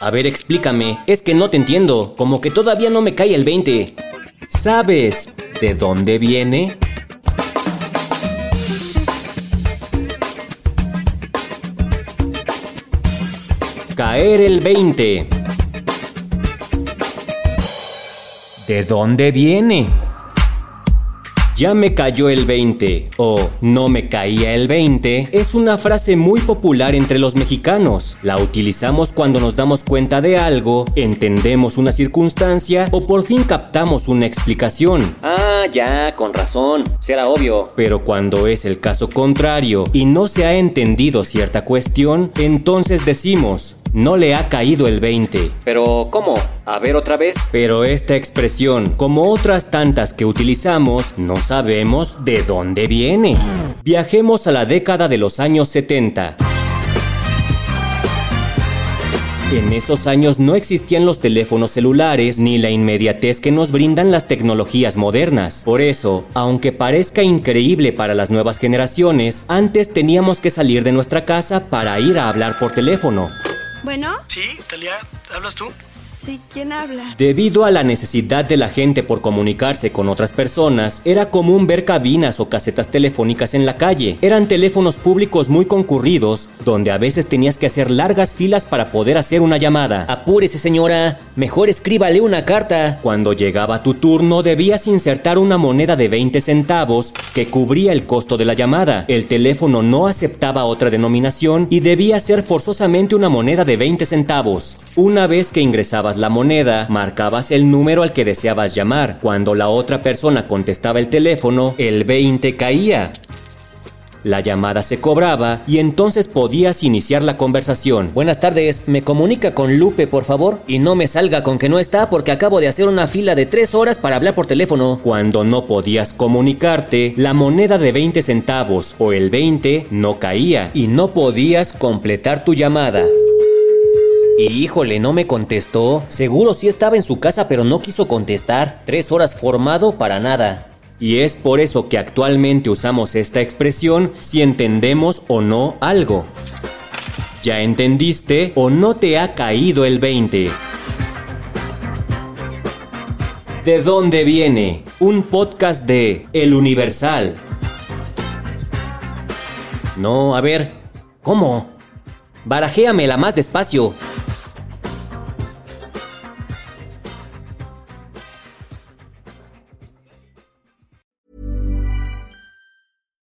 A ver, explícame. Es que no te entiendo. Como que todavía no me cae el 20. ¿Sabes de dónde viene? Caer el 20. ¿De dónde viene? Ya me cayó el 20 o no me caía el 20 es una frase muy popular entre los mexicanos. La utilizamos cuando nos damos cuenta de algo, entendemos una circunstancia o por fin captamos una explicación. Ah, ya, con razón. Será obvio. Pero cuando es el caso contrario y no se ha entendido cierta cuestión, entonces decimos, no le ha caído el 20. Pero, ¿cómo? A ver otra vez. Pero esta expresión, como otras tantas que utilizamos, no sabemos de dónde viene. Viajemos a la década de los años 70. En esos años no existían los teléfonos celulares ni la inmediatez que nos brindan las tecnologías modernas. Por eso, aunque parezca increíble para las nuevas generaciones, antes teníamos que salir de nuestra casa para ir a hablar por teléfono. Bueno, Sí, Talia, ¿hablas tú? ¿Quién habla? Debido a la necesidad de la gente por comunicarse con otras personas, era común ver cabinas o casetas telefónicas en la calle. Eran teléfonos públicos muy concurridos, donde a veces tenías que hacer largas filas para poder hacer una llamada. Apúrese señora, mejor escríbale una carta. Cuando llegaba tu turno debías insertar una moneda de 20 centavos que cubría el costo de la llamada. El teléfono no aceptaba otra denominación y debía ser forzosamente una moneda de 20 centavos. Una vez que ingresabas la moneda, marcabas el número al que deseabas llamar. Cuando la otra persona contestaba el teléfono, el 20 caía. La llamada se cobraba y entonces podías iniciar la conversación. Buenas tardes, ¿me comunica con Lupe, por favor? Y no me salga con que no está porque acabo de hacer una fila de tres horas para hablar por teléfono. Cuando no podías comunicarte, la moneda de 20 centavos o el 20 no caía y no podías completar tu llamada. Y híjole, no me contestó. Seguro sí estaba en su casa, pero no quiso contestar. Tres horas formado para nada. Y es por eso que actualmente usamos esta expresión si entendemos o no algo. ¿Ya entendiste o no te ha caído el 20? ¿De dónde viene? Un podcast de El Universal. No, a ver, ¿cómo? Barajéamela más despacio.